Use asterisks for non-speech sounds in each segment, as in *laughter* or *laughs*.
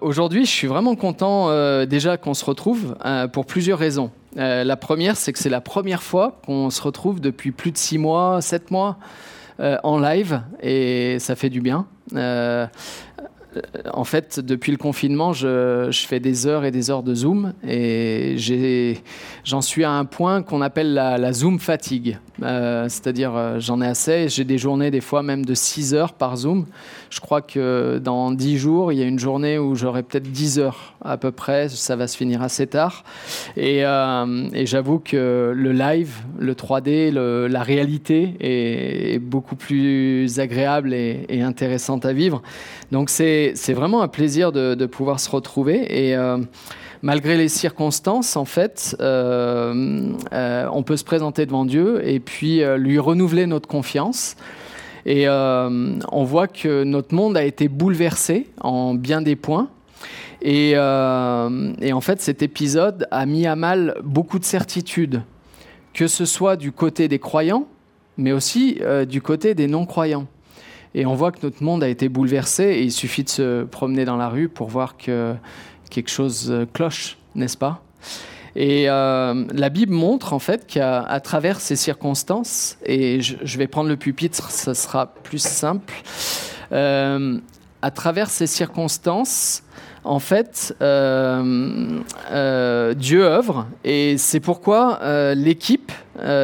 Aujourd'hui, je suis vraiment content euh, déjà qu'on se retrouve euh, pour plusieurs raisons. Euh, la première, c'est que c'est la première fois qu'on se retrouve depuis plus de six mois, sept mois en live et ça fait du bien. En fait, depuis le confinement, je, fais des heures et des heures de Zoom et j'en suis à un point qu'on appelle la, Zoom fatigue. C'est-à-dire, j'en ai assez. J'ai des journées, des fois même de 6 heures par Zoom. Je crois que dans 10 jours, il y a une journée où j'aurai peut-être 10 heures à peu près. Ça va se finir assez tard. Et, j'avoue que le live, le 3D, la réalité est, beaucoup plus agréable et, intéressante à vivre. Donc c'est vraiment un plaisir de, pouvoir se retrouver et euh, malgré les circonstances, en fait, euh, euh, on peut se présenter devant Dieu et puis lui renouveler notre confiance. Et on voit que notre monde a été bouleversé en bien des points. Et, et, en fait, cet épisode a mis à mal beaucoup de certitudes, que ce soit du côté des croyants, mais aussi du côté des non-croyants. Et on voit que notre monde a été bouleversé et il suffit de se promener dans la rue pour voir que quelque chose euh, cloche, n'est-ce pas? Et euh, la Bible montre en fait qu'à travers ces circonstances, et je, vais prendre le pupitre, ça sera plus simple, euh, à travers ces circonstances, en fait, Dieu œuvre, et c'est pourquoi l'équipe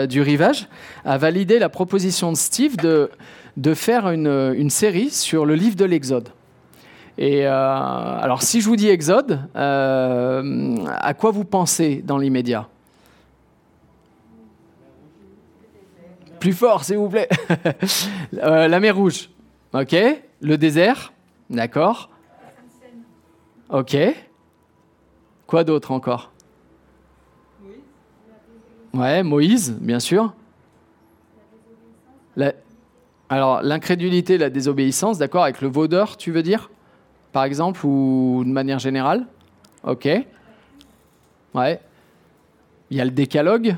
du rivage a validé la proposition de Steve de de faire une, série sur le livre de l'Exode. Et euh, alors, si je vous dis Exode, euh, à quoi vous pensez dans l'immédiat? Plus fort, s'il vous plaît. *laughs* Euh, la mer Rouge. Ok. Le désert. D'accord. Ok. Quoi d'autre encore? Ouais, Moïse, bien sûr. Alors, l'incrédulité, la désobéissance, d'accord, avec le vaudeur, tu veux dire? Par exemple, ou de manière générale? Ok. Ouais. Il y a le décalogue.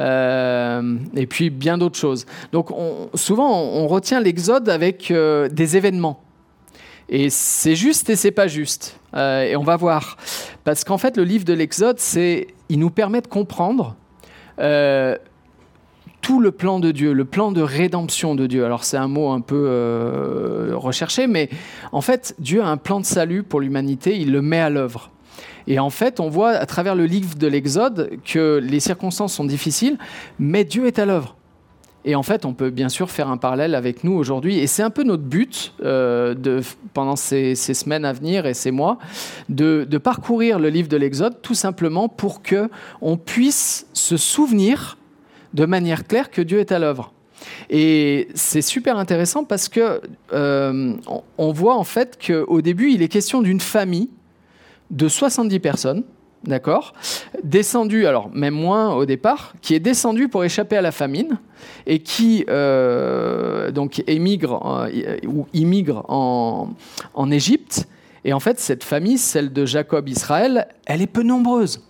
Euh, et puis bien d'autres choses. Donc souvent on, retient l'exode avec euh, des événements. Et c'est juste et c'est pas juste. Euh, et on va voir. Parce qu'en fait le livre de l'exode, c'est, il nous permet de comprendre tout le plan de Dieu, le plan de rédemption de Dieu. Alors c'est un mot un peu euh, recherché, mais en fait Dieu a un plan de salut pour l'humanité, il le met à l'œuvre. Et en fait, on voit à travers le livre de l'Exode que les circonstances sont difficiles, mais Dieu est à l'œuvre. Et en fait, on peut bien sûr faire un parallèle avec nous aujourd'hui. Et c'est un peu notre but euh, de, pendant ces, semaines à venir et ces mois, de, de parcourir le livre de l'Exode tout simplement pour que on puisse se souvenir de manière claire que Dieu est à l'œuvre. Et c'est super intéressant parce que euh, on voit en fait qu'au début, il est question d'une famille de 70 personnes, d'accord, descendue, alors même moins au départ, qui est descendue pour échapper à la famine et qui euh, donc émigre euh, ou immigre en, en Égypte. Et en fait, cette famille, celle de Jacob Israël, elle est peu nombreuse.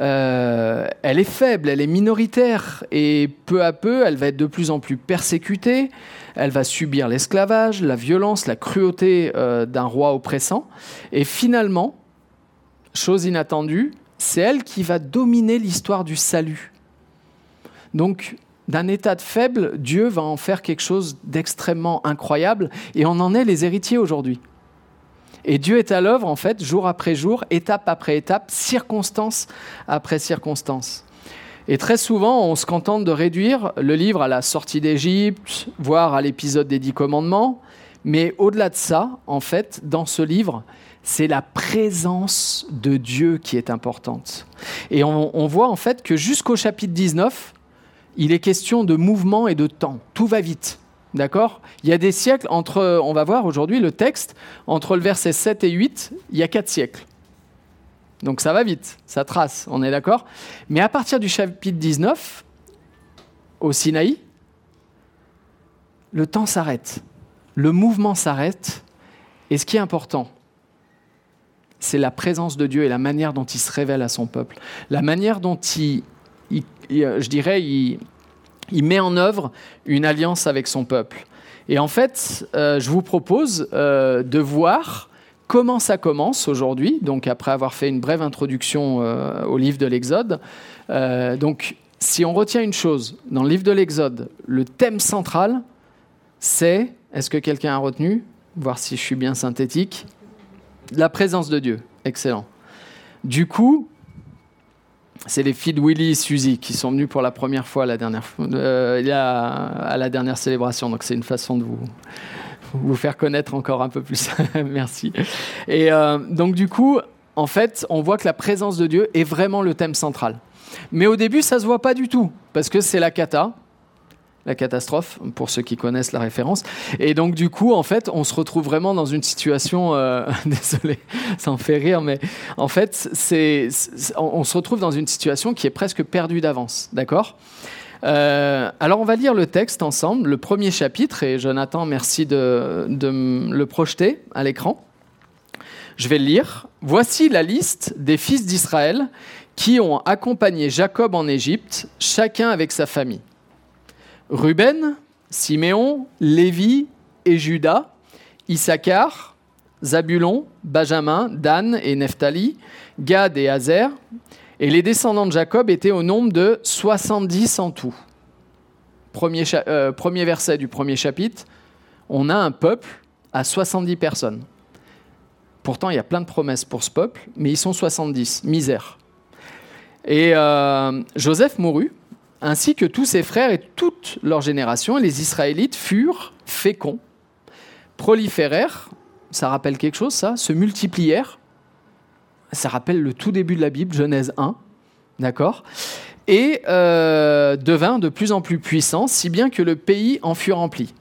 Euh, elle est faible, elle est minoritaire, et peu à peu, elle va être de plus en plus persécutée, elle va subir l'esclavage, la violence, la cruauté euh, d'un roi oppressant, et finalement, chose inattendue, c'est elle qui va dominer l'histoire du salut. Donc, d'un état de faible, Dieu va en faire quelque chose d'extrêmement incroyable, et on en est les héritiers aujourd'hui. Et Dieu est à l'œuvre, en fait, jour après jour, étape après étape, circonstance après circonstance. Et très souvent, on se contente de réduire le livre à la sortie d'Égypte, voire à l'épisode des Dix Commandements. Mais au-delà de ça, en fait, dans ce livre, c'est la présence de Dieu qui est importante. Et on, voit en fait que jusqu'au chapitre 19, il est question de mouvement et de temps. Tout va vite. D'accord? Il y a des siècles entre, on va voir aujourd'hui le texte, entre le verset 7 et 8, il y a 4 siècles. Donc ça va vite, ça trace, on est d'accord? Mais à partir du chapitre 19, au Sinaï, le temps s'arrête, le mouvement s'arrête, et ce qui est important, c'est la présence de Dieu et la manière dont il se révèle à son peuple, la manière dont il, je dirais, il, il met en œuvre une alliance avec son peuple. Et en fait, euh, je vous propose euh, de voir comment ça commence aujourd'hui, donc après avoir fait une brève introduction euh, au livre de l'Exode. Donc, si on retient une chose, dans le livre de l'Exode, le thème central, c'est, est-ce que quelqu'un a retenu? Voir si je suis bien synthétique. La présence de Dieu. Excellent. Du coup, c'est les filles de Willy et Suzy qui sont venus pour la première fois la dernière, euh, à la dernière célébration. Donc c'est une façon de vous, vous faire connaître encore un peu plus. *laughs* Merci. Et euh, donc du coup, en fait, on voit que la présence de Dieu est vraiment le thème central. Mais au début, ça se voit pas du tout, parce que c'est la cata, la catastrophe, pour ceux qui connaissent la référence. Et donc, du coup, en fait, on se retrouve vraiment dans une situation. Euh, *laughs* désolé, ça en fait rire, mais en fait, c'est, on se retrouve dans une situation qui est presque perdue d'avance. D'accord? Euh, alors on va lire le texte ensemble, le premier chapitre, et Jonathan, merci de, de le projeter à l'écran. Je vais le lire. Voici la liste des fils d'Israël qui ont accompagné Jacob en Égypte, chacun avec sa famille. Ruben, Siméon, Lévi et Judas, Issachar, Zabulon, Benjamin, Dan et Nephtali, Gad et Azer, et les descendants de Jacob étaient au nombre de 70 en tout. Premier, euh, premier verset du premier chapitre, on a un peuple à 70 personnes. Pourtant, il y a plein de promesses pour ce peuple, mais ils sont 70, misère. Et euh, Joseph mourut, ainsi que tous ses frères et toute leur génération, les Israélites furent féconds, proliférèrent, ça rappelle quelque chose ça, se multiplièrent, ça rappelle le tout début de la Bible, Genèse 1, d'accord Et euh, devint de plus en plus puissant, si bien que le pays en fut rempli.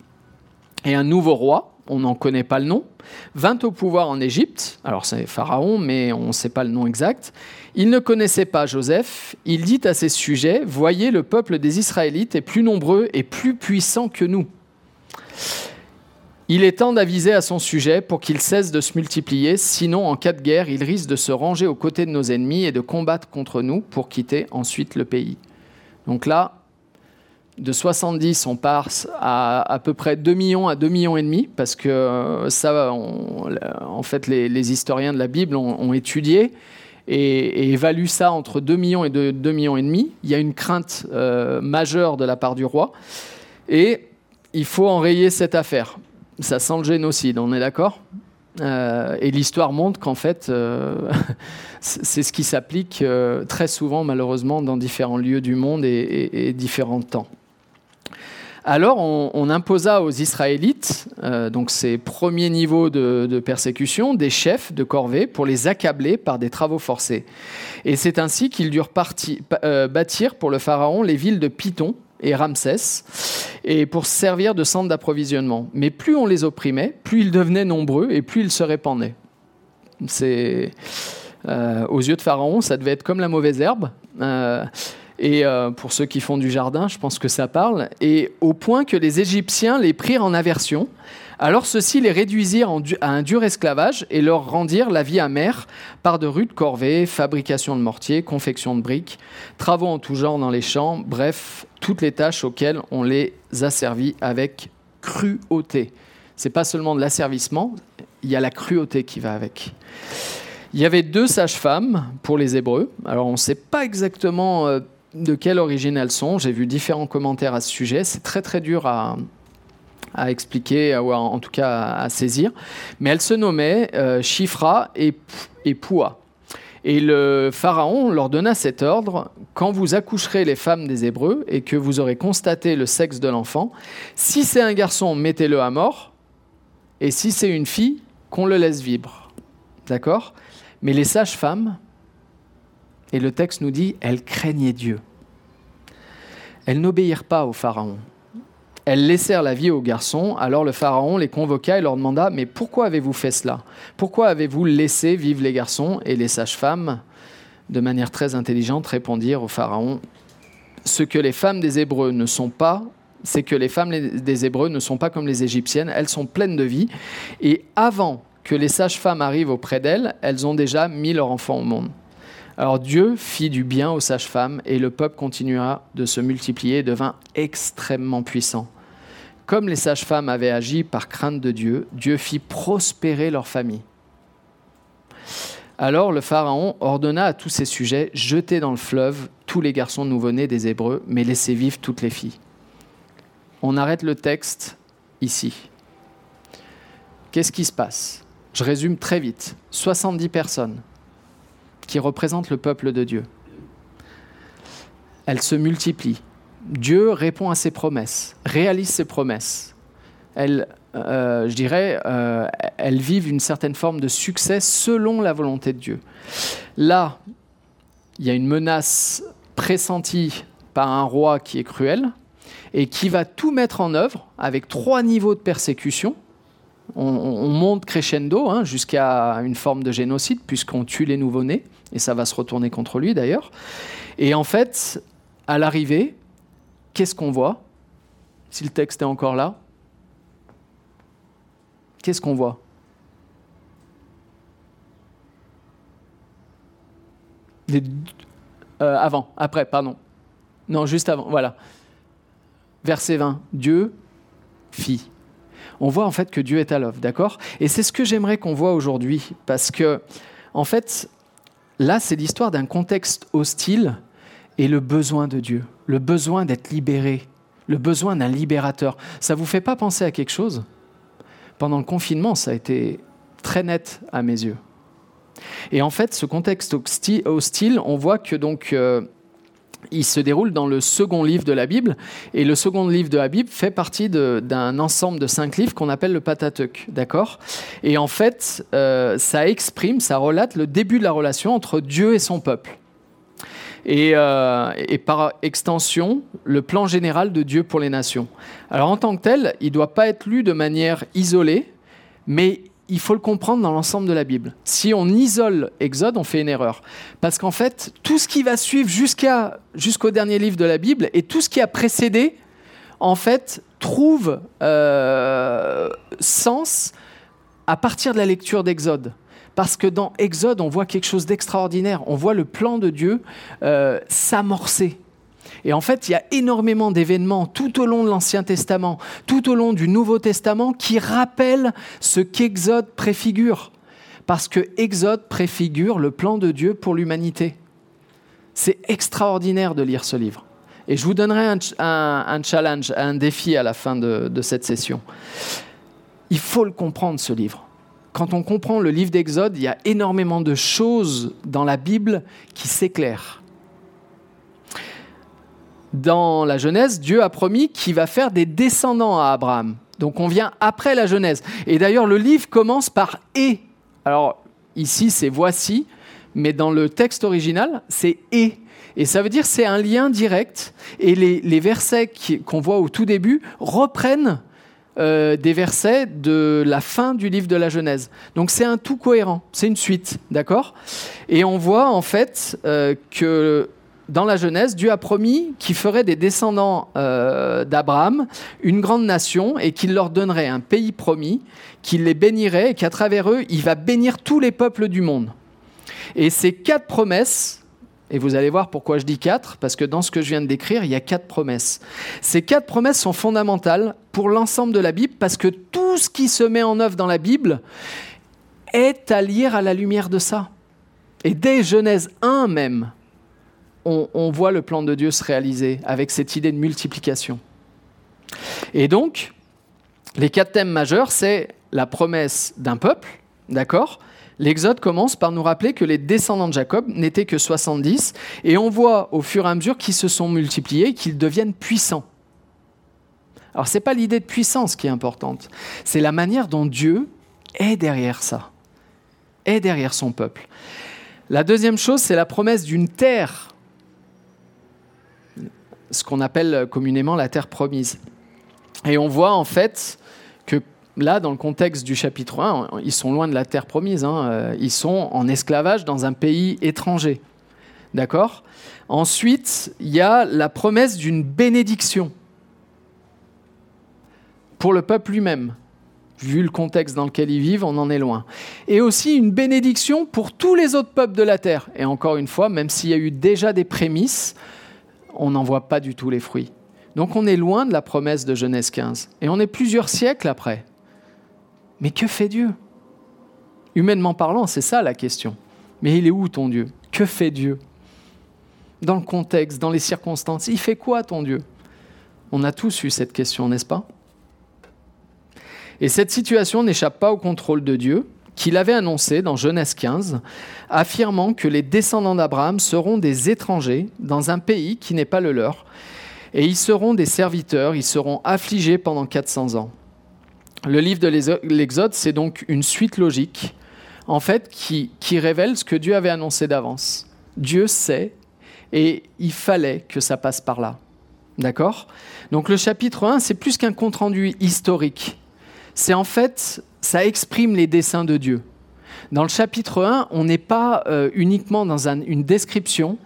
Et un nouveau roi, on n'en connaît pas le nom, vint au pouvoir en Égypte. Alors c'est Pharaon, mais on ne sait pas le nom exact. Il ne connaissait pas Joseph. Il dit à ses sujets Voyez, le peuple des Israélites est plus nombreux et plus puissant que nous. Il est temps d'aviser à son sujet pour qu'il cesse de se multiplier, sinon en cas de guerre, il risque de se ranger aux côtés de nos ennemis et de combattre contre nous pour quitter ensuite le pays. Donc là, de 70, on passe à à peu près 2 millions à 2 millions et demi, parce que euh, ça, en fait, les, historiens de la Bible ont, étudié et, évaluent ça entre 2 millions et 2, millions et demi. Il y a une crainte euh, majeure de la part du roi, et il faut enrayer cette affaire ça sent le génocide, on est d'accord? Euh, et l'histoire montre qu'en fait, euh, *laughs* c'est ce qui s'applique très souvent, malheureusement, dans différents lieux du monde et, différents temps. Alors, on, imposa aux Israélites, donc ces premiers niveaux de, persécution, des chefs de corvée pour les accabler par des travaux forcés. Et c'est ainsi qu'ils durent bâtir pour le pharaon les villes de Python, et Ramsès, et pour servir de centre d'approvisionnement. Mais plus on les opprimait, plus ils devenaient nombreux et plus ils se répandaient. C'est euh, aux yeux de Pharaon, ça devait être comme la mauvaise herbe. Euh, et euh, pour ceux qui font du jardin, je pense que ça parle. Et au point que les Égyptiens les prirent en aversion alors ceux-ci les réduisirent à un dur esclavage et leur rendirent la vie amère par de rudes corvées, fabrication de mortiers, confection de briques, travaux en tout genre dans les champs, bref, toutes les tâches auxquelles on les a servis avec cruauté. C'est pas seulement de l'asservissement, il y a la cruauté qui va avec. Il y avait deux sages-femmes pour les Hébreux. Alors on ne sait pas exactement euh, de quelle origine elles sont. J'ai vu différents commentaires à ce sujet. C'est très très dur à, expliquer, ou en tout cas à, saisir. Mais elle se nommait euh, Chifra et, et Poua. Et le Pharaon leur donna cet ordre, quand vous accoucherez les femmes des Hébreux et que vous aurez constaté le sexe de l'enfant, si c'est un garçon, mettez-le à mort, et si c'est une fille, qu'on le laisse vivre. D'accord? Mais les sages-femmes, et le texte nous dit, elles craignaient Dieu. Elles n'obéirent pas au Pharaon. Elles laissèrent la vie aux garçons. Alors le Pharaon les convoqua et leur demanda Mais pourquoi avez-vous fait cela? Pourquoi avez-vous laissé vivre les garçons Et les sages-femmes, de manière très intelligente, répondirent au Pharaon Ce que les femmes des Hébreux ne sont pas, c'est que les femmes des Hébreux ne sont pas comme les Égyptiennes. Elles sont pleines de vie. Et avant que les sages-femmes arrivent auprès d'elles, elles ont déjà mis leur enfant au monde. Alors Dieu fit du bien aux sages-femmes et le peuple continua de se multiplier et devint extrêmement puissant. Comme les sages-femmes avaient agi par crainte de Dieu, Dieu fit prospérer leur famille. Alors le Pharaon ordonna à tous ses sujets, jetez dans le fleuve tous les garçons nouveau-nés des Hébreux, mais laissez vivre toutes les filles. On arrête le texte ici. Qu'est-ce qui se passe? Je résume très vite. 70 personnes qui représentent le peuple de Dieu. Elles se multiplient. Dieu répond à ses promesses, réalise ses promesses. Elles, euh, je dirais, euh, elles vivent une certaine forme de succès selon la volonté de Dieu. Là, il y a une menace pressentie par un roi qui est cruel et qui va tout mettre en œuvre avec trois niveaux de persécution. On, monte crescendo hein, jusqu'à une forme de génocide puisqu'on tue les nouveau-nés et ça va se retourner contre lui d'ailleurs. Et en fait, à l'arrivée, qu'est-ce qu'on voit? Si le texte est encore là, qu'est-ce qu'on voit? Euh, Avant, après, pardon. Non, juste avant, voilà. Verset 20, Dieu fit. On voit en fait que Dieu est à l'œuvre, d'accord? Et c'est ce que j'aimerais qu'on voit aujourd'hui, parce que, en fait, là, c'est l'histoire d'un contexte hostile et le besoin de Dieu, le besoin d'être libéré, le besoin d'un libérateur. Ça ne vous fait pas penser à quelque chose? Pendant le confinement, ça a été très net à mes yeux. Et en fait, ce contexte hostile, on voit que donc euh, il se déroule dans le second livre de la Bible. Et le second livre de la Bible fait partie d'un ensemble de cinq livres qu'on appelle le Pentateuque. D'accord? Et en fait, euh, ça exprime, ça relate le début de la relation entre Dieu et son peuple. Euh, et, par extension, le plan général de Dieu pour les nations. Alors en tant que tel, il ne doit pas être lu de manière isolée, mais il faut le comprendre dans l'ensemble de la Bible. Si on isole Exode, on fait une erreur. Parce qu'en fait, tout ce qui va suivre jusqu'au dernier livre de la Bible et tout ce qui a précédé, en fait, trouve euh, sens à partir de la lecture d'Exode parce que dans Exode, on voit quelque chose d'extraordinaire. On voit le plan de Dieu euh, s'amorcer. Et en fait, il y a énormément d'événements tout au long de l'Ancien Testament, tout au long du Nouveau Testament, qui rappellent ce qu'Exode préfigure. Parce que Exode préfigure le plan de Dieu pour l'humanité. C'est extraordinaire de lire ce livre. Et je vous donnerai un, challenge, un défi à la fin de cette session. Il faut le comprendre, ce livre quand on comprend le livre d'Exode, il y a énormément de choses dans la Bible qui s'éclairent. Dans la Genèse, Dieu a promis qu'il va faire des descendants à Abraham. Donc on vient après la Genèse. Et d'ailleurs, le livre commence par et. Alors ici, c'est voici, mais dans le texte original, c'est et. Et ça veut dire c'est un lien direct. Et les, les versets qu'on voit au tout début reprennent euh, des versets de la fin du livre de la Genèse. Donc c'est un tout cohérent, c'est une suite, d'accord? Et on voit en fait euh, que dans la Genèse, Dieu a promis qu'il ferait des descendants euh, d'Abraham une grande nation et qu'il leur donnerait un pays promis, qu'il les bénirait et qu'à travers eux, il va bénir tous les peuples du monde. Et ces quatre promesses et vous allez voir pourquoi je dis quatre, parce que dans ce que je viens de décrire, il y a quatre promesses. Ces quatre promesses sont fondamentales pour l'ensemble de la Bible, parce que tout ce qui se met en œuvre dans la Bible est à lire à la lumière de ça. Et dès Genèse 1 même, on, voit le plan de Dieu se réaliser avec cette idée de multiplication. Et donc, les quatre thèmes majeurs, c'est la promesse d'un peuple, d'accord? L'Exode commence par nous rappeler que les descendants de Jacob n'étaient que 70, et on voit au fur et à mesure qu'ils se sont multipliés, qu'ils deviennent puissants. Alors ce n'est pas l'idée de puissance qui est importante, c'est la manière dont Dieu est derrière ça, est derrière son peuple. La deuxième chose, c'est la promesse d'une terre, ce qu'on appelle communément la terre promise. Et on voit en fait là, dans le contexte du chapitre 1, ils sont loin de la terre promise. Hein. Euh, ils sont en esclavage dans un pays étranger. D'accord? Ensuite, il y a la promesse d'une bénédiction pour le peuple lui-même. Vu le contexte dans lequel ils vivent, on en est loin. Et aussi une bénédiction pour tous les autres peuples de la terre. Et encore une fois, même s'il y a eu déjà des prémices, on n'en voit pas du tout les fruits. Donc on est loin de la promesse de Genèse 15. Et on est plusieurs siècles après. Mais que fait Dieu? Humainement parlant, c'est ça la question. Mais il est où ton Dieu? Que fait Dieu? Dans le contexte, dans les circonstances, il fait quoi ton Dieu? On a tous eu cette question, n'est-ce pas? Et cette situation n'échappe pas au contrôle de Dieu, qu'il avait annoncé dans Genèse 15, affirmant que les descendants d'Abraham seront des étrangers dans un pays qui n'est pas le leur, et ils seront des serviteurs, ils seront affligés pendant 400 ans. Le livre de l'Exode, c'est donc une suite logique, en fait, qui, qui révèle ce que Dieu avait annoncé d'avance. Dieu sait, et il fallait que ça passe par là. D'accord? Donc le chapitre 1, c'est plus qu'un compte-rendu historique. C'est en fait, ça exprime les desseins de Dieu. Dans le chapitre 1, on n'est pas euh, uniquement dans une description,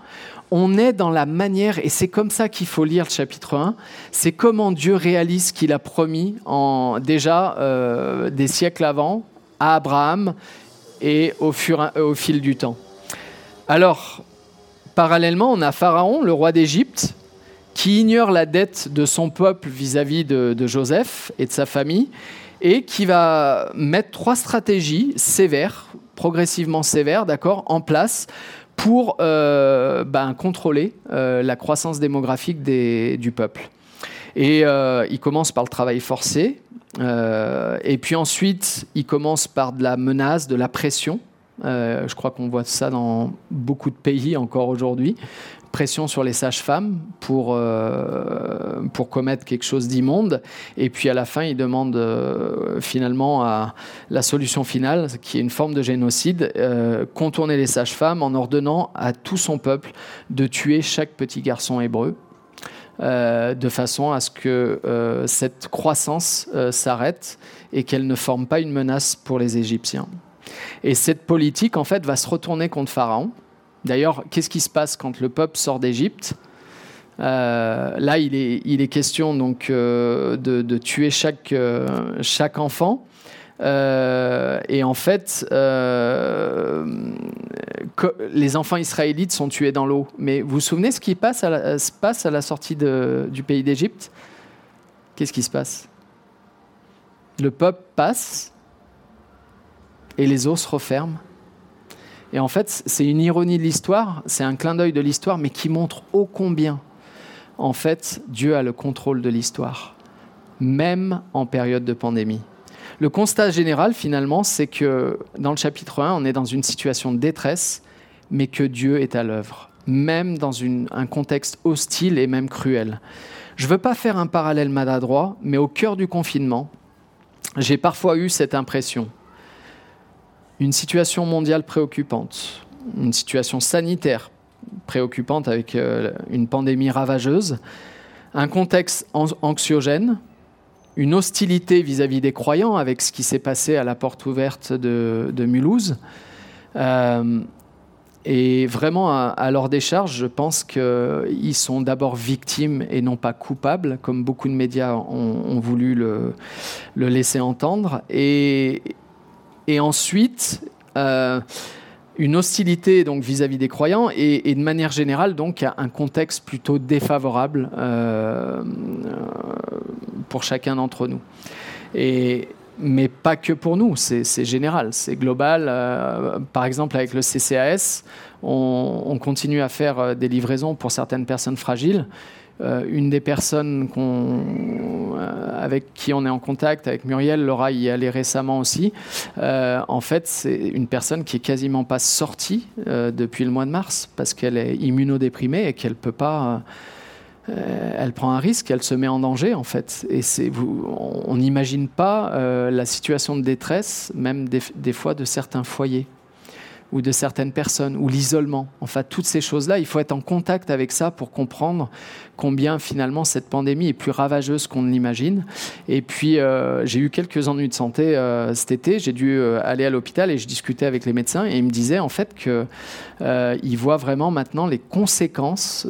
on est dans la manière, et c'est comme ça qu'il faut lire le chapitre 1, c'est comment Dieu réalise ce qu'il a promis en, déjà euh, des siècles avant à Abraham et au, au fil du temps. Alors, parallèlement, on a Pharaon, le roi d'Égypte, qui ignore la dette de son peuple vis-à-vis de, Joseph et de sa famille, et qui va mettre trois stratégies sévères, progressivement sévères, d'accord, en place pour euh, ben, contrôler euh, la croissance démographique du peuple. Et euh, il commence par le travail forcé, et puis ensuite il commence par de la menace, de la pression. je crois qu'on voit ça dans beaucoup de pays encore aujourd'hui pression sur les sages-femmes pour, euh, pour commettre quelque chose d'immonde. Et puis à la fin, il demande euh, finalement à la solution finale, qui est une forme de génocide, euh, contourner les sages-femmes en ordonnant à tout son peuple de tuer chaque petit garçon hébreu. de façon à ce que cette croissance s'arrête et qu'elle ne forme pas une menace pour les Égyptiens. Et cette politique, en fait, va se retourner contre Pharaon, D'ailleurs, qu'est-ce qui se passe quand le peuple sort d'Égypte? Euh, Là, il est, question donc euh, de, tuer chaque, euh, enfant. et en fait, les enfants israélites sont tués dans l'eau. Mais vous vous souvenez ce qui se passe à la sortie du pays d'Égypte? Qu'est-ce qui se passe? Le peuple passe et les eaux se referment et en fait, c'est une ironie de l'histoire, c'est un clin d'œil de l'histoire, mais qui montre ô combien, en fait, Dieu a le contrôle de l'histoire, même en période de pandémie. Le constat général, finalement, c'est que dans le chapitre 1, on est dans une situation de détresse, mais que Dieu est à l'œuvre, même dans un contexte hostile et même cruel. Je ne veux pas faire un parallèle maladroit, mais au cœur du confinement, j'ai parfois eu cette impression une situation mondiale préoccupante, une situation sanitaire préoccupante avec euh, une pandémie ravageuse, un contexte anxiogène, une hostilité vis-à-vis des croyants avec ce qui s'est passé à la porte ouverte de, Mulhouse. Euh, et vraiment, à, leur décharge, je pense qu'ils sont d'abord victimes et non pas coupables, comme beaucoup de médias ont, voulu le, le, laisser entendre. Et, et ensuite euh, une hostilité donc vis-à-vis des croyants et, de manière générale donc un contexte plutôt défavorable euh, pour chacun d'entre nous. Et, mais pas que pour nous, c'est général, c'est global. Euh, par exemple, avec le CCAS, on, continue à faire des livraisons pour certaines personnes fragiles. Euh, une des personnes euh, avec qui on est en contact, avec Muriel, Laura y est allée récemment aussi, euh, en fait, c'est une personne qui est quasiment pas sortie depuis le mois de mars parce qu'elle est immunodéprimée et qu'elle peut pas elle prend un risque, elle se met en danger en fait. Et c'est, on n'imagine pas la situation de détresse, même des, fois de certains foyers ou de certaines personnes, ou l'isolement. Enfin, toutes ces choses-là, il faut être en contact avec ça pour comprendre combien finalement cette pandémie est plus ravageuse qu'on ne l'imagine. Et puis, euh, j'ai eu quelques ennuis de santé euh, cet été. J'ai dû euh, aller à l'hôpital et je discutais avec les médecins et ils me disaient en fait qu'ils voient vraiment maintenant les conséquences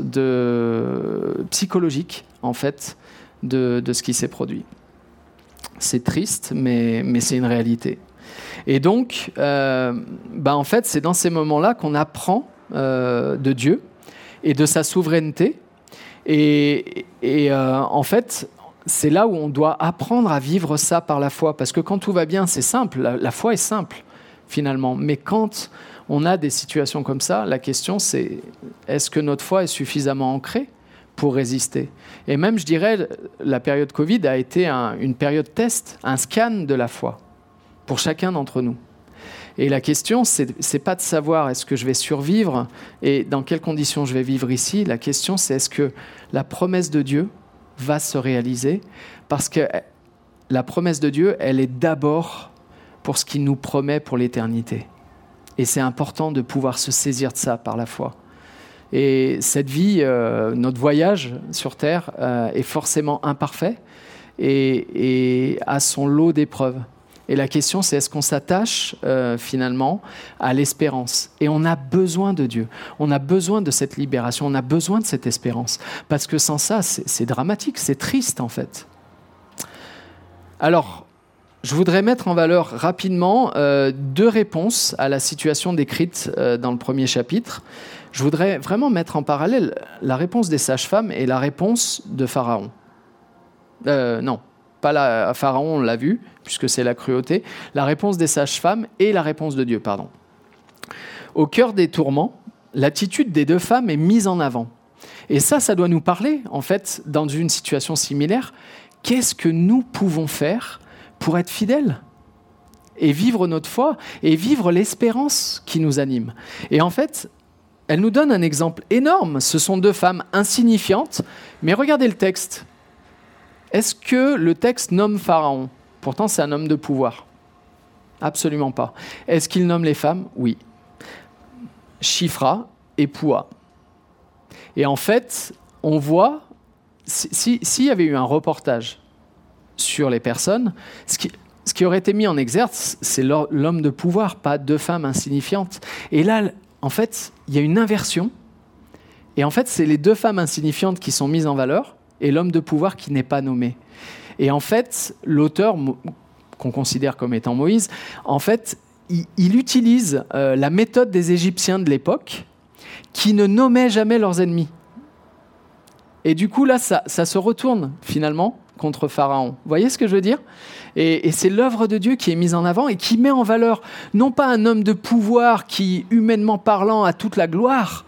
psychologiques en fait de, ce qui s'est produit. C'est triste, mais c'est une réalité. Et donc, euh, bah, en fait, c'est dans ces moments-là qu'on apprend euh, de Dieu et de sa souveraineté. Et, euh, en fait, c'est là où on doit apprendre à vivre ça par la foi. Parce que quand tout va bien, c'est simple, la, foi est simple. finalement. Mais quand on a des situations comme ça, la question c'est est-ce que notre foi est suffisamment ancrée pour résister? Et même, je dirais, la période Covid a été une période test, un scan de la foi pour chacun d'entre nous. Et la question, c'est n'est pas de savoir est-ce que je vais survivre et dans quelles conditions je vais vivre ici. La question, c'est est-ce que la promesse de Dieu va se réaliser? Parce que la promesse de Dieu, elle est d'abord pour ce qu'il nous promet pour l'éternité. Et c'est important de pouvoir se saisir de ça par la foi. Et cette vie, euh, notre voyage sur Terre euh, est forcément imparfait et, et a son lot d'épreuves. Et la question, c'est est-ce qu'on s'attache euh, finalement à l'espérance? Et on a besoin de Dieu. On a besoin de cette libération. On a besoin de cette espérance. Parce que sans ça, c'est dramatique, c'est triste en fait. Alors, je voudrais mettre en valeur rapidement euh, deux réponses à la situation décrite euh, dans le premier chapitre. Je voudrais vraiment mettre en parallèle la réponse des sages-femmes et la réponse de Pharaon. non, pas la, Pharaon, on l'a vu, puisque c'est la cruauté, la réponse des sages-femmes et la réponse de Dieu, pardon. Au cœur des tourments, l'attitude des deux femmes est mise en avant. Et ça, ça doit nous parler, en fait, dans une situation similaire. Qu'est-ce que nous pouvons faire pour être fidèles et vivre notre foi et vivre l'espérance qui nous anime? Et en fait, elle nous donne un exemple énorme. Ce sont deux femmes insignifiantes, mais regardez le texte. Est-ce que le texte nomme Pharaon? Pourtant, c'est un homme de pouvoir. Absolument pas. Est-ce qu'il nomme les femmes? Oui. Chifra et Poua. Et en fait, on voit, s'il y avait eu un reportage sur les personnes, ce qui, ce qui aurait été mis en exergue, c'est l'homme de pouvoir, pas deux femmes insignifiantes. Et là, en fait, il y a une inversion. Et en fait, c'est les deux femmes insignifiantes qui sont mises en valeur et l'homme de pouvoir qui n'est pas nommé. Et en fait, l'auteur, qu'on considère comme étant Moïse, en fait, il, utilise euh, la méthode des Égyptiens de l'époque qui ne nommaient jamais leurs ennemis. Et du coup, là, ça, se retourne finalement contre Pharaon. Vous voyez ce que je veux dire? Et, et c'est l'œuvre de Dieu qui est mise en avant et qui met en valeur non pas un homme de pouvoir qui, humainement parlant, a toute la gloire,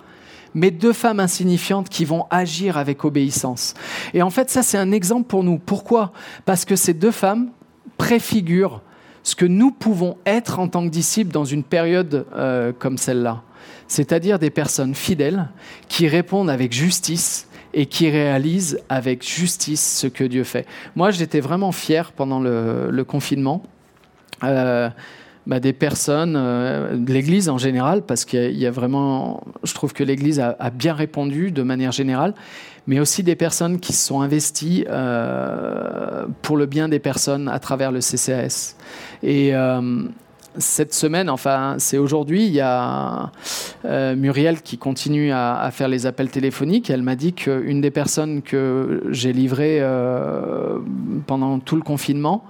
mais deux femmes insignifiantes qui vont agir avec obéissance. Et en fait, ça, c'est un exemple pour nous. Pourquoi? Parce que ces deux femmes préfigurent ce que nous pouvons être en tant que disciples dans une période euh, comme celle-là. C'est-à-dire des personnes fidèles qui répondent avec justice et qui réalisent avec justice ce que Dieu fait. Moi, j'étais vraiment fier pendant le, confinement. Euh, bah, des personnes, euh, de l'Église en général, parce qu'il y, a vraiment, je trouve que l'Église a, bien répondu de manière générale, mais aussi des personnes qui se sont investies euh, pour le bien des personnes à travers le CCAS. Et euh, cette semaine, enfin c'est aujourd'hui, il y a Muriel qui continue à, à, faire les appels téléphoniques. Elle m'a dit qu'une des personnes que j'ai livrées pendant tout le confinement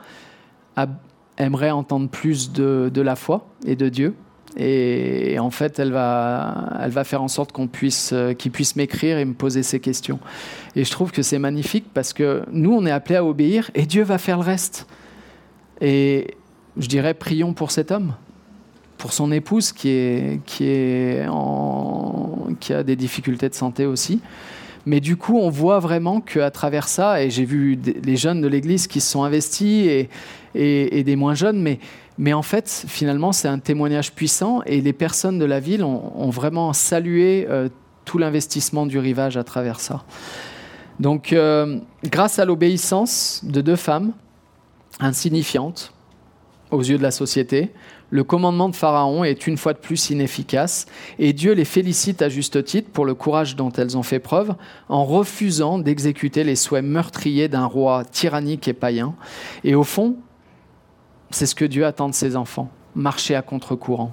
a aimerait entendre plus de, la foi et de Dieu. Et, en fait, elle va, elle va faire en sorte qu'on puisse, euh, qu'il puisse m'écrire et me poser ces questions. Et je trouve que c'est magnifique parce que nous, on est appelés à obéir et Dieu va faire le reste. Et je dirais, prions pour cet homme, pour son épouse qui, est, qui, est en, qui a des difficultés de santé aussi. Mais du coup, on voit vraiment qu'à travers ça, et j'ai vu les jeunes de l'Église qui se sont investis et, des moins jeunes, mais, mais en fait, finalement, c'est un témoignage puissant et les personnes de la ville ont, vraiment salué euh, tout l'investissement du rivage à travers ça. Donc, euh, grâce à l'obéissance de deux femmes insignifiantes aux yeux de la société, le commandement de Pharaon est une fois de plus inefficace et Dieu les félicite à juste titre pour le courage dont elles ont fait preuve en refusant d'exécuter les souhaits meurtriers d'un roi tyrannique et païen. Et au fond, c'est ce que Dieu attend de ses enfants, marcher à contre-courant.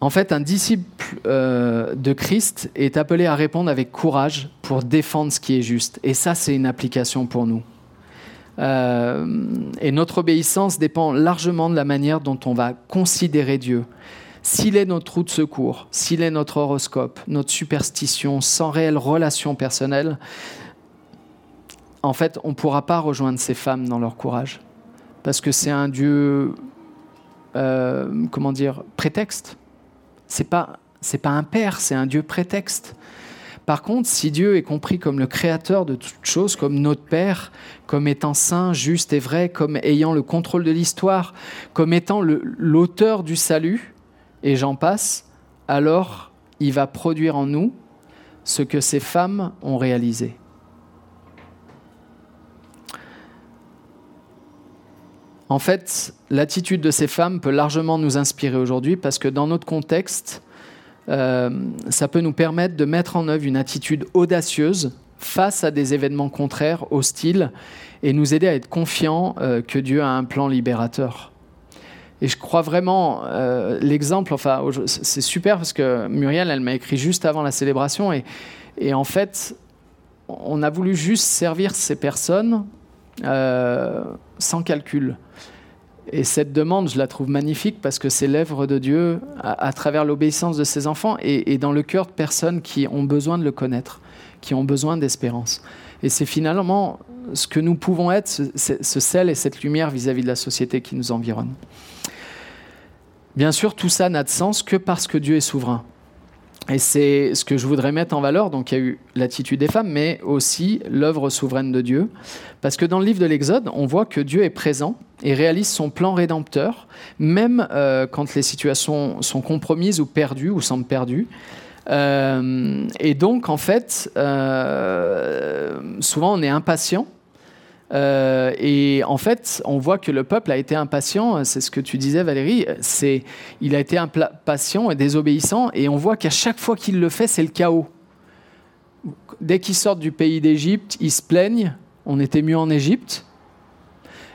En fait, un disciple euh, de Christ est appelé à répondre avec courage pour défendre ce qui est juste. Et ça, c'est une application pour nous. Euh, et notre obéissance dépend largement de la manière dont on va considérer Dieu. S'il est notre route de secours, s'il est notre horoscope, notre superstition, sans réelle relation personnelle, en fait, on ne pourra pas rejoindre ces femmes dans leur courage. Parce que c'est un Dieu euh, comment dire, prétexte. Pas, c'est pas un père, c'est un Dieu prétexte. Par contre, si Dieu est compris comme le créateur de toutes choses, comme notre Père, comme étant saint, juste et vrai, comme ayant le contrôle de l'histoire, comme étant l'auteur du salut, et j'en passe, alors il va produire en nous ce que ces femmes ont réalisé. En fait, l'attitude de ces femmes peut largement nous inspirer aujourd'hui parce que dans notre contexte, euh, ça peut nous permettre de mettre en œuvre une attitude audacieuse face à des événements contraires, hostiles, et nous aider à être confiants euh, que Dieu a un plan libérateur. Et je crois vraiment, euh, l'exemple, enfin, c'est super parce que Muriel, elle m'a écrit juste avant la célébration, et, et, en fait, on a voulu juste servir ces personnes sans calcul. Et cette demande, je la trouve magnifique parce que c'est l'œuvre de Dieu à, travers l'obéissance de ses enfants et, dans le cœur de personnes qui ont besoin de le connaître, qui ont besoin d'espérance. Et c'est finalement ce que nous pouvons être, ce, sel et cette lumière vis-à-vis de la société qui nous environne. Bien sûr, tout ça n'a de sens que parce que Dieu est souverain. Et c'est ce que je voudrais mettre en valeur. Donc il y a eu l'attitude des femmes, mais aussi l'œuvre souveraine de Dieu. Parce que dans le livre de l'Exode, on voit que Dieu est présent et réalise son plan rédempteur, même euh, quand les situations sont compromises ou perdues ou semblent perdues. Euh, et donc, en fait, euh, souvent on est impatient euh, et en fait, on voit que le peuple a été impatient, c'est ce que tu disais Valérie, c'est, il a été impatient et désobéissant, et on voit qu'à chaque fois qu'il le fait, c'est le chaos. Dès qu'ils sortent du pays d'Égypte, ils se plaignent, on était mieux en Égypte,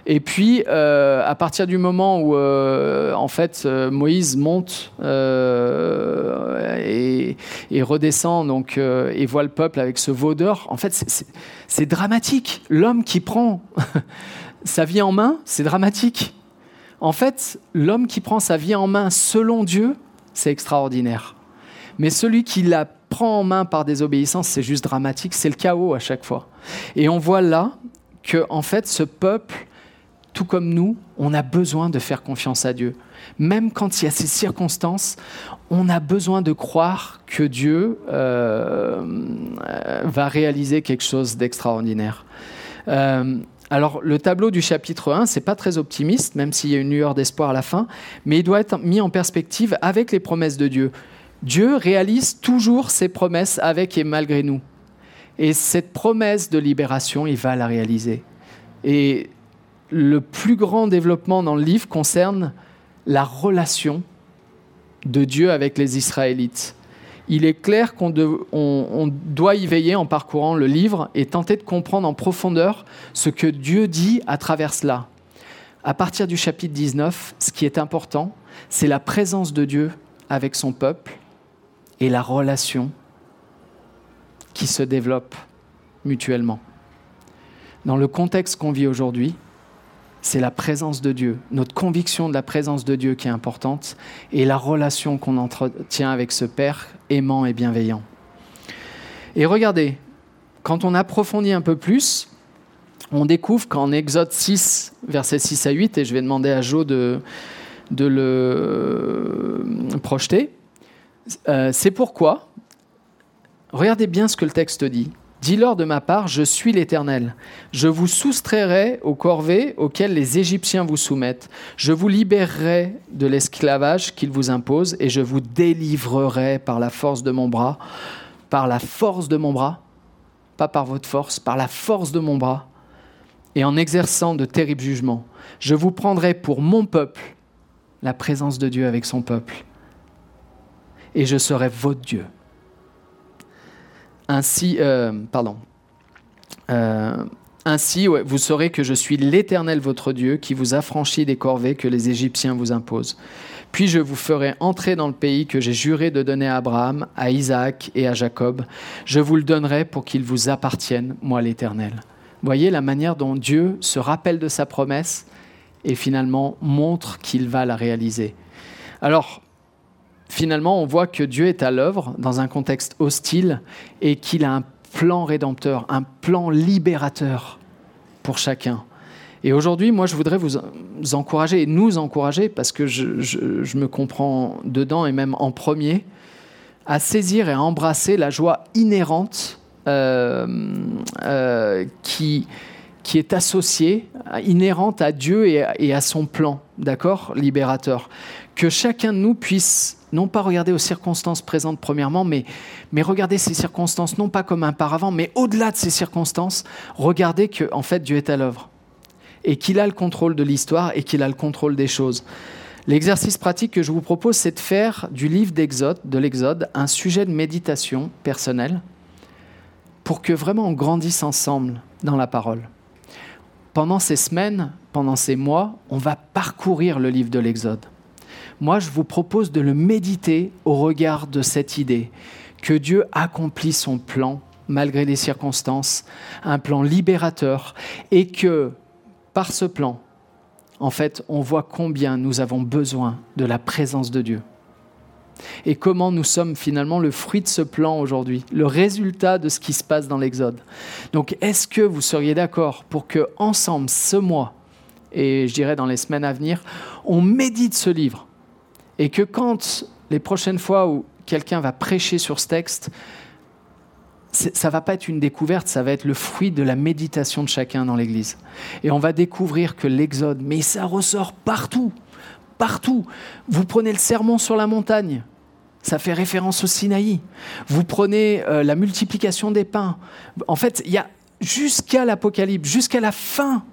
et puis, euh, à partir du moment où, euh, en fait, euh, Moïse monte et, redescend donc, et voit le peuple avec ce veau en fait, c'est dramatique. L'homme qui prend *laughs* sa vie en main, c'est dramatique. En fait, l'homme qui prend sa vie en main selon Dieu, c'est extraordinaire. Mais celui qui la prend en main par désobéissance, c'est juste dramatique, c'est le chaos à chaque fois. Et on voit là que, en fait, ce peuple tout comme nous, on a besoin de faire confiance à Dieu. Même quand il y a ces circonstances, on a besoin de croire que Dieu euh, va réaliser quelque chose d'extraordinaire. Euh, alors, le tableau du chapitre 1, c'est pas très optimiste, même s'il y a une lueur d'espoir à la fin, mais il doit être mis en perspective avec les promesses de Dieu. Dieu réalise toujours ses promesses avec et malgré nous. Et cette promesse de libération, il va la réaliser. Le plus grand développement dans le livre concerne la relation de Dieu avec les Israélites. Il est clair qu'on doit y veiller en parcourant le livre et tenter de comprendre en profondeur ce que Dieu dit à travers cela. À partir du chapitre 19, ce qui est important, c'est la présence de Dieu avec son peuple et la relation qui se développe mutuellement. Dans le contexte qu'on vit aujourd'hui, c'est la présence de Dieu, notre conviction de la présence de Dieu qui est importante et la relation qu'on entretient avec ce Père aimant et bienveillant. Et regardez, quand on approfondit un peu plus, on découvre qu'en Exode 6, versets 6 à 8, et je vais demander à Jo de, de le projeter, euh, c'est pourquoi, regardez bien ce que le texte dit. Dis-leur de ma part, je suis l'Éternel. Je vous soustrairai aux corvées auxquelles les Égyptiens vous soumettent. Je vous libérerai de l'esclavage qu'ils vous imposent et je vous délivrerai par la force de mon bras. Par la force de mon bras, pas par votre force, par la force de mon bras. Et en exerçant de terribles jugements, je vous prendrai pour mon peuple, la présence de Dieu avec son peuple. Et je serai votre Dieu. Ainsi, euh. Euh, vous saurez que je suis l'Éternel votre Dieu qui vous affranchit des corvées que les Égyptiens vous imposent. Puis je vous ferai entrer dans le pays que j'ai juré de donner à Abraham, à Isaac et à Jacob. Je vous le donnerai pour qu'il vous appartienne, moi l'Éternel. Voyez la manière dont Dieu se rappelle de sa promesse et finalement montre qu'il va la réaliser. Alors, finalement, on voit que Dieu est à l'œuvre dans un contexte hostile et qu'il a un plan rédempteur, un plan libérateur pour chacun. Et aujourd'hui, moi, je voudrais vous, encourager et nous encourager, parce que je, me comprends dedans et même en premier, à saisir et à embrasser la joie inhérente euh, euh, qui, qui est associée, inhérente à Dieu et, à son plan, d'accord, libérateur. Que chacun de nous puisse non pas regarder aux circonstances présentes premièrement, mais, mais regarder ces circonstances non pas comme un paravent, mais au-delà de ces circonstances, regarder que en fait Dieu est à l'œuvre et qu'il a le contrôle de l'histoire et qu'il a le contrôle des choses. L'exercice pratique que je vous propose, c'est de faire du livre d'Exode, de l'Exode, un sujet de méditation personnelle pour que vraiment on grandisse ensemble dans la parole. Pendant ces semaines, pendant ces mois, on va parcourir le livre de l'Exode. Moi, je vous propose de le méditer au regard de cette idée que Dieu accomplit son plan malgré les circonstances, un plan libérateur, et que par ce plan, en fait, on voit combien nous avons besoin de la présence de Dieu. Et comment nous sommes finalement le fruit de ce plan aujourd'hui, le résultat de ce qui se passe dans l'Exode. Donc, est-ce que vous seriez d'accord pour que, ensemble, ce mois, et je dirais dans les semaines à venir, on médite ce livre et que quand les prochaines fois où quelqu'un va prêcher sur ce texte, ça va pas être une découverte, ça va être le fruit de la méditation de chacun dans l'Église. Et on va découvrir que l'Exode, mais ça ressort partout, partout. Vous prenez le sermon sur la montagne, ça fait référence au Sinaï. Vous prenez euh, la multiplication des pains. En fait, il y a jusqu'à l'Apocalypse, jusqu'à la fin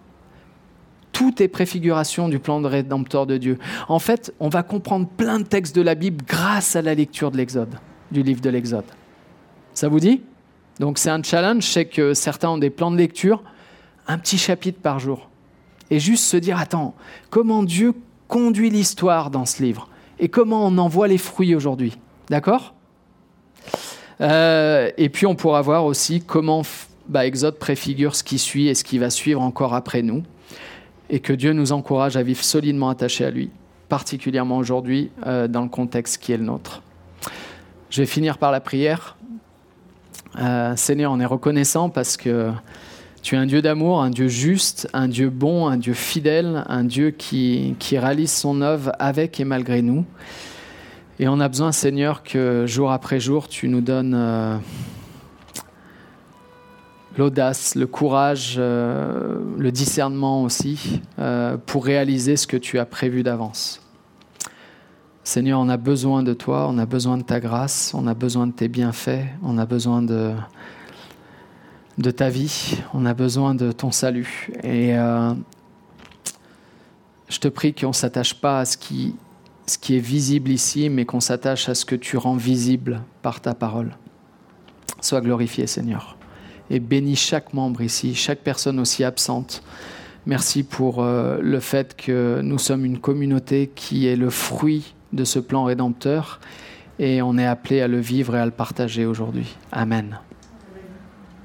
tout est préfiguration du plan de rédempteur de Dieu. En fait, on va comprendre plein de textes de la Bible grâce à la lecture de l'Exode, du livre de l'Exode. Ça vous dit? Donc c'est un challenge, je sais que certains ont des plans de lecture, un petit chapitre par jour. Et juste se dire, attends, comment Dieu conduit l'histoire dans ce livre Et comment on en voit les fruits aujourd'hui D'accord? Euh, Et puis on pourra voir aussi comment bah, Exode préfigure ce qui suit et ce qui va suivre encore après nous et que Dieu nous encourage à vivre solidement attachés à lui, particulièrement aujourd'hui euh, dans le contexte qui est le nôtre. Je vais finir par la prière. Euh, Seigneur, on est reconnaissant parce que tu es un Dieu d'amour, un Dieu juste, un Dieu bon, un Dieu fidèle, un Dieu qui, réalise son œuvre avec et malgré nous. Et on a besoin, Seigneur, que jour après jour, tu nous donnes... Euh, l'audace, le courage, euh, le discernement aussi, euh, pour réaliser ce que tu as prévu d'avance. Seigneur, on a besoin de toi, on a besoin de ta grâce, on a besoin de tes bienfaits, on a besoin de, de ta vie, on a besoin de ton salut. Et euh, je te prie qu'on ne s'attache pas à ce qui, ce qui est visible ici, mais qu'on s'attache à ce que tu rends visible par ta parole. Sois glorifié, Seigneur et bénis chaque membre ici, chaque personne aussi absente. Merci pour euh, le fait que nous sommes une communauté qui est le fruit de ce plan rédempteur et on est appelé à le vivre et à le partager aujourd'hui. Amen.